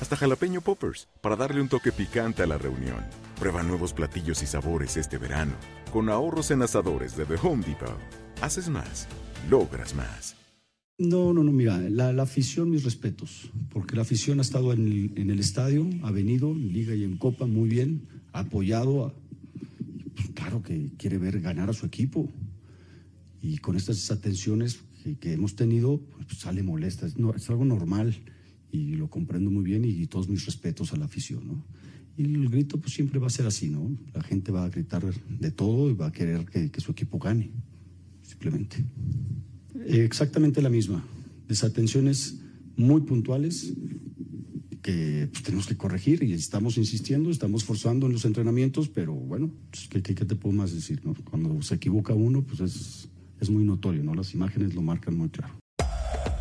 hasta jalapeño poppers, para darle un toque picante a la reunión. Prueba nuevos platillos y sabores este verano, con ahorros en asadores de The Home Depot. Haces más, logras más. No, no, no, mira, la, la afición, mis respetos, porque la afición ha estado en el, en el estadio, ha venido en Liga y en Copa muy bien, ha apoyado, a- pues, claro que quiere ver ganar a su equipo. Y con estas desatenciones que, que hemos tenido, pues, sale molesta, es, no- es algo normal y lo comprendo muy bien y, todos mis respetos a la afición, ¿no? Y el grito pues siempre va a ser así, ¿no? La gente va a gritar de todo y va a querer que, que su equipo gane, simplemente. Eh, Exactamente la misma. Desatenciones muy puntuales que pues, tenemos que corregir y estamos insistiendo, estamos forzando en los entrenamientos, pero bueno, pues, ¿qué, qué- qué te puedo más decir? no? Cuando se equivoca uno, pues es, es muy notorio, ¿no? Las imágenes lo marcan muy claro.